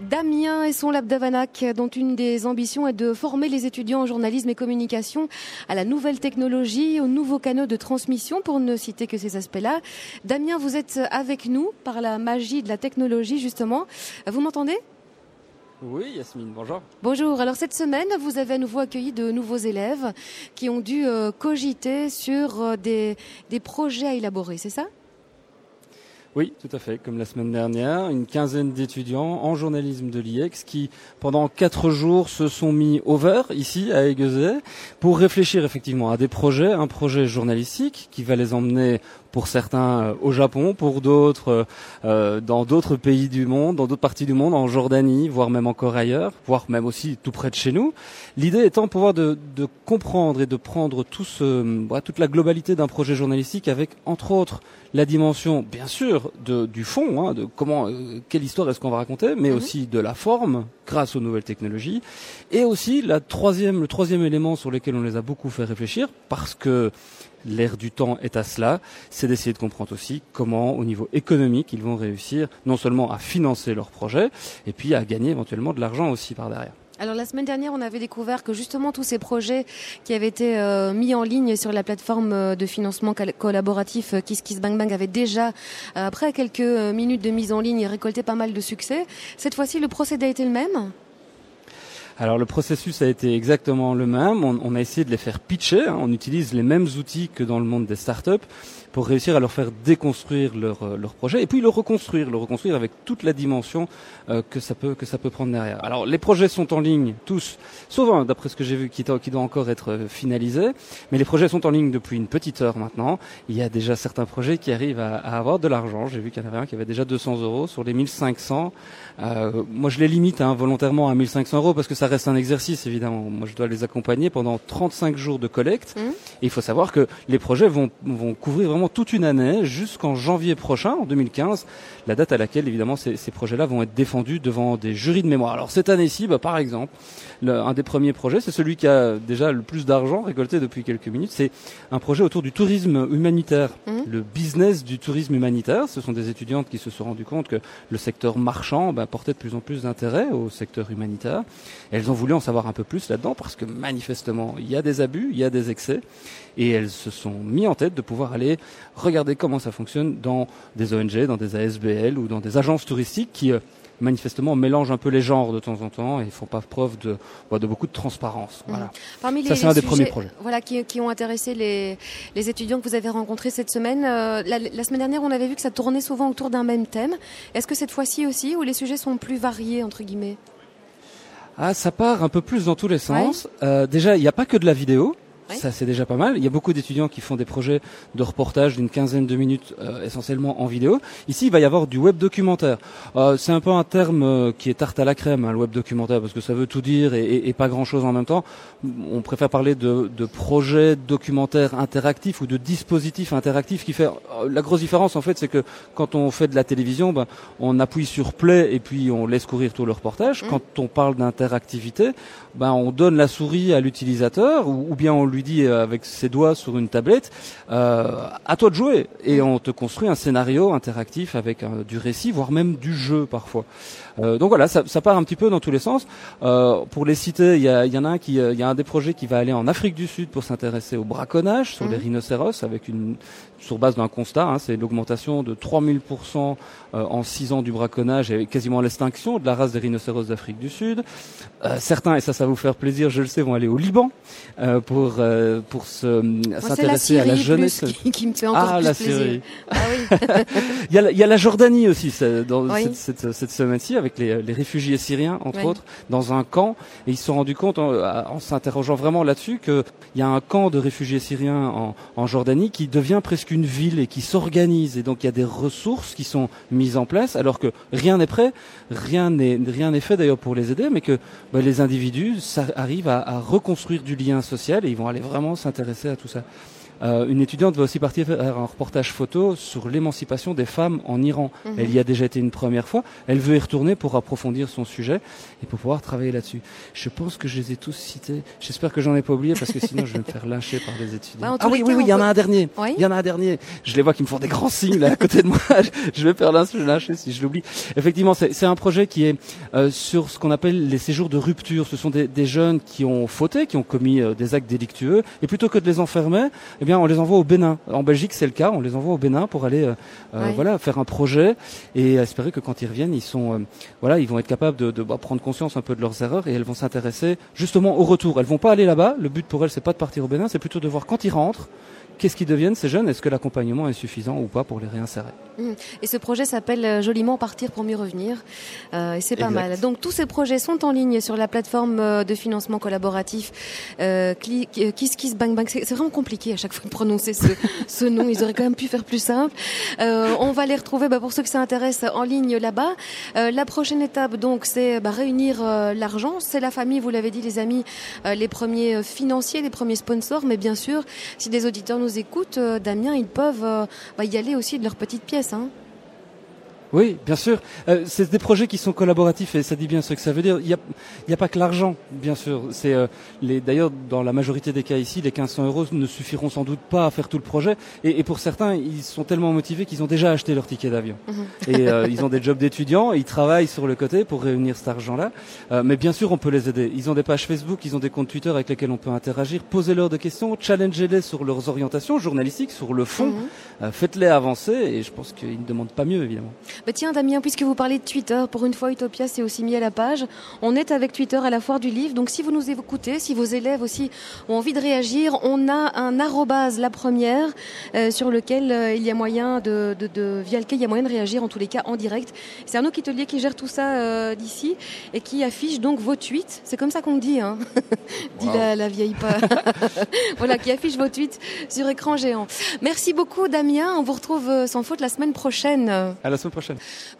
Damien et son Lab d'Avanac, dont une des ambitions est de former les étudiants en journalisme et communication à la nouvelle technologie, aux nouveaux canaux de transmission, pour ne citer que ces aspects-là. Damien, vous êtes avec nous par la magie de la technologie, justement. Vous m'entendez? Oui, Yasmine, bonjour. Bonjour. Alors cette semaine, vous avez à nouveau accueilli de nouveaux élèves qui ont dû euh, cogiter sur euh, des, des projets à élaborer, c'est ça? Oui, tout à fait. Comme la semaine dernière, une quinzaine d'étudiants en journalisme de l'IEX qui, pendant quatre jours, se sont mis au vert ici à Aiguezet pour réfléchir effectivement à des projets, un projet journalistique qui va les emmener pour certains euh, au Japon, pour d'autres euh, euh, dans d'autres pays du monde, dans d'autres parties du monde, en Jordanie, voire même encore ailleurs, voire même aussi tout près de chez nous. L'idée étant de pouvoir de, de, comprendre et de prendre tout ce, toute la globalité d'un projet journalistique avec, entre autres, la dimension, bien sûr, de, du fond, hein, de comment, quelle histoire est-ce qu'on va raconter, mais mhm. aussi de la forme, grâce aux nouvelles technologies, et aussi la troisième, le troisième élément sur lequel on les a beaucoup fait réfléchir, parce que l'air du temps est à cela, c'est d'essayer de comprendre aussi comment, au niveau économique, ils vont réussir non seulement à financer leur projet, et puis à gagner éventuellement de l'argent aussi par derrière. Alors la semaine dernière, on avait découvert que justement tous ces projets qui avaient été euh, mis en ligne sur la plateforme euh, de financement collaboratif euh, KissKissBankBank avaient déjà, après quelques minutes de mise en ligne, récolté pas mal de succès. Cette fois-ci, le procédé a été le même alors le processus a été exactement le même. On, a essayé de les faire pitcher. Hein. On utilise les mêmes outils que dans le monde des startups pour réussir à leur faire déconstruire leur, euh, leur projet et puis le reconstruire, le reconstruire avec toute la dimension euh, que ça peut que ça peut prendre derrière. Alors les projets sont en ligne tous, sauf un d'après ce que j'ai vu qui, qui, doit encore être euh, finalisé, mais les projets sont en ligne depuis une petite heure maintenant. Il y a déjà certains projets qui arrivent à, à avoir de l'argent. J'ai vu qu'il y en avait un qui avait déjà 200 euros sur les 1500. Euh, moi je les limite hein, volontairement à 1500 euros parce que ça reste un exercice évidemment. Moi je dois les accompagner pendant 35 jours de collecte. Mmh. Et il faut savoir que les projets vont, vont couvrir vraiment toute une année jusqu'en janvier prochain, en 2015, la date à laquelle évidemment ces, ces projets-là vont être défendus devant des jurys de mémoire. Alors cette année-ci, bah, par exemple, le, un des premiers projets, c'est celui qui a déjà le plus d'argent récolté depuis quelques minutes. C'est un projet autour du tourisme humanitaire, mmh. le business du tourisme humanitaire. Ce sont des étudiantes qui se sont rendues compte que le secteur marchand bah, portait de plus en plus d'intérêt au secteur humanitaire. elles ont voulu en savoir un peu plus là-dedans parce que manifestement, il y a des abus, il y a des excès et elles se sont mis en tête de pouvoir aller regarder comment ça fonctionne dans des ONG, dans des ASBL ou dans des agences touristiques qui euh, manifestement mélangent un peu les genres de temps en temps et font pas preuve de, de beaucoup de transparence. Mmh. Voilà. Parmi les, Ça, c'est un des premiers projets. Voilà, qui, qui ont intéressé les, les, étudiants que vous avez rencontrés cette semaine. Euh, la, la, semaine dernière, on avait vu que ça tournait souvent autour d'un même thème. Est-ce que cette fois-ci aussi, où les sujets sont plus variés, entre guillemets? Ah, ça part un peu plus dans tous les sens. Euh, déjà, il n'y a pas que de la vidéo. Ça, c'est déjà pas mal. Il y a beaucoup d'étudiants qui font des projets de reportage d'une quinzaine de minutes, euh, essentiellement en vidéo. Ici, il va y avoir du web documentaire. Euh, c'est un peu un terme euh, qui est tarte à la crème, hein, le web documentaire, parce que ça veut tout dire et, et, pas grand-chose en même temps. On préfère parler de, de projets documentaires interactifs ou de dispositifs interactifs qui fait euh, la grosse différence en fait, c'est que quand on fait de la télévision, ben, on appuie sur play et puis on laisse courir tout le reportage. Mmh. Quand on parle d'interactivité, ben, on donne la souris à l'utilisateur ou, ou bien on lui lui dit euh, avec ses doigts sur une tablette, euh, à toi de jouer. Et on te construit un scénario interactif avec euh, du récit, voire même du jeu parfois. donc voilà, ça, ça, part un petit peu dans tous les sens. pour les citer, il y, a, y en a un qui, il y a un des projets qui va aller en Afrique du Sud pour s'intéresser au braconnage sur les mmh. rhinocéros avec une sur base d'un constat, hein, c'est l'augmentation de 3000% en 6 ans du braconnage et quasiment l'extinction de la race des rhinocéros d'Afrique du Sud. certains, et ça, ça va vous faire plaisir, je le sais, vont aller au Liban pour euh, pour s'intéresser à la jeunesse. Qui, qui, me fait encore ah, la Syrie. Ah oui. il, y a, il y a la Jordanie aussi dans cette, cette, cette semaine-ci avec les, les, réfugiés syriens entre autres dans un camp et ils se sont rendus compte en, en s'interrogeant vraiment là-dessus qu'il y a un camp de réfugiés syriens en, en Jordanie qui devient presque une ville et qui s'organise et donc il y a des ressources qui sont mises en place alors que rien n'est prêt, rien n'est rien n'est fait d'ailleurs pour les aider mais que bah, les individus ça arrivent à, à reconstruire du lien social et ils vont aller vraiment s'intéresser à tout ça. Euh, une étudiante va aussi partir faire un reportage photo sur l'émancipation des femmes en Iran. Mhm. Elle y a déjà été une première fois. Elle veut y retourner pour approfondir son sujet et pour pouvoir travailler là-dessus. Je pense que je les ai tous cités. J'espère que j'en ai pas oublié parce que sinon je vais me faire lyncher par les étudiants. Bah, ah oui, oui, oui, il y en a un dernier. Il y en a un dernier. Je les vois qui me font des grands signes là à côté de moi. je vais faire lyncher si je l'oublie. Effectivement, c'est un projet qui est euh, sur ce qu'on appelle les séjours de rupture. Ce sont des, des jeunes qui ont fauté, qui ont commis euh, des actes délictueux et plutôt que de les enfermer, eh bien on les envoie au Bénin. En Belgique, c'est le cas. On les envoie au Bénin pour aller euh, voilà faire un projet et espérer que quand ils reviennent, ils sont voilà, ils vont être capables de, de bah, prendre conscience un peu de leurs erreurs et elles vont s'intéresser justement au retour. Elles vont pas aller là-bas. Le but pour elles, c'est pas de partir au Bénin, c'est plutôt de voir quand ils rentrent, qu'est-ce qu'ils deviennent ces jeunes? Est-ce que l'accompagnement est suffisant ou pas pour les réinsérer? Mmh. Et ce projet s'appelle euh, joliment Partir pour mieux revenir. Euh, et c'est pas mal. Donc tous ces projets sont en ligne sur la plateforme euh, de financement collaboratif euh, Kiss Kiss Bang Bang. C'est vraiment compliqué à chaque fois de prononcer ce, ce, nom. Ils auraient quand même pu faire plus simple. Euh, on va les retrouver bah, pour ceux que ça intéresse en ligne là-bas. Euh, la prochaine étape donc c'est bah, réunir l'argent. C'est la famille, vous l'avez dit les amis, les premiers financiers, les premiers sponsors. Mais bien sûr, si des auditeurs nous nous écoutent, euh, Damien, ils peuvent euh, bah, y aller aussi de leur petite pièce. Hein. Oui, bien sûr. Euh, c'est des projets qui sont collaboratifs et ça dit bien ce que ça veut dire. Il n'y a, a, pas que l'argent, bien sûr. C'est euh, les d'ailleurs dans la majorité des cas ici, les 1500 euros ne suffiront sans doute pas à faire tout le projet. Et, et pour certains, ils sont tellement motivés qu'ils ont déjà acheté leur ticket d'avion. Mhm. Et euh, ils ont des jobs d'étudiants, ils travaillent sur le côté pour réunir cet argent-là. Euh, mais bien sûr, on peut les aider. Ils ont des pages Facebook, ils ont des comptes Twitter avec lesquels on peut interagir. Posez-leur des questions, challengez-les sur leurs orientations journalistiques, sur le fond. Mhm. Faites-les avancer. Et je pense qu'ils ne demandent pas mieux, évidemment. Bah tiens Damien, puisque vous parlez de Twitter, pour une fois Utopia s'est aussi mis à la page. On est avec Twitter à la foire du livre, donc si vous nous écoutez, si vos élèves aussi ont envie de réagir, on a un arrobase la première euh, sur lequel euh, il y a moyen de, de, de, via lequel il y a moyen de réagir en tous les cas en direct. C'est Arnaud Kitelier qui gère tout ça euh, d'ici et qui affiche donc vos tweets. C'est comme ça qu'on dit, hein dit la, la, vieille pas. voilà, qui affiche vos tweets sur écran géant. Merci beaucoup Damien. On vous retrouve sans faute la semaine prochaine. À la semaine prochaine. person.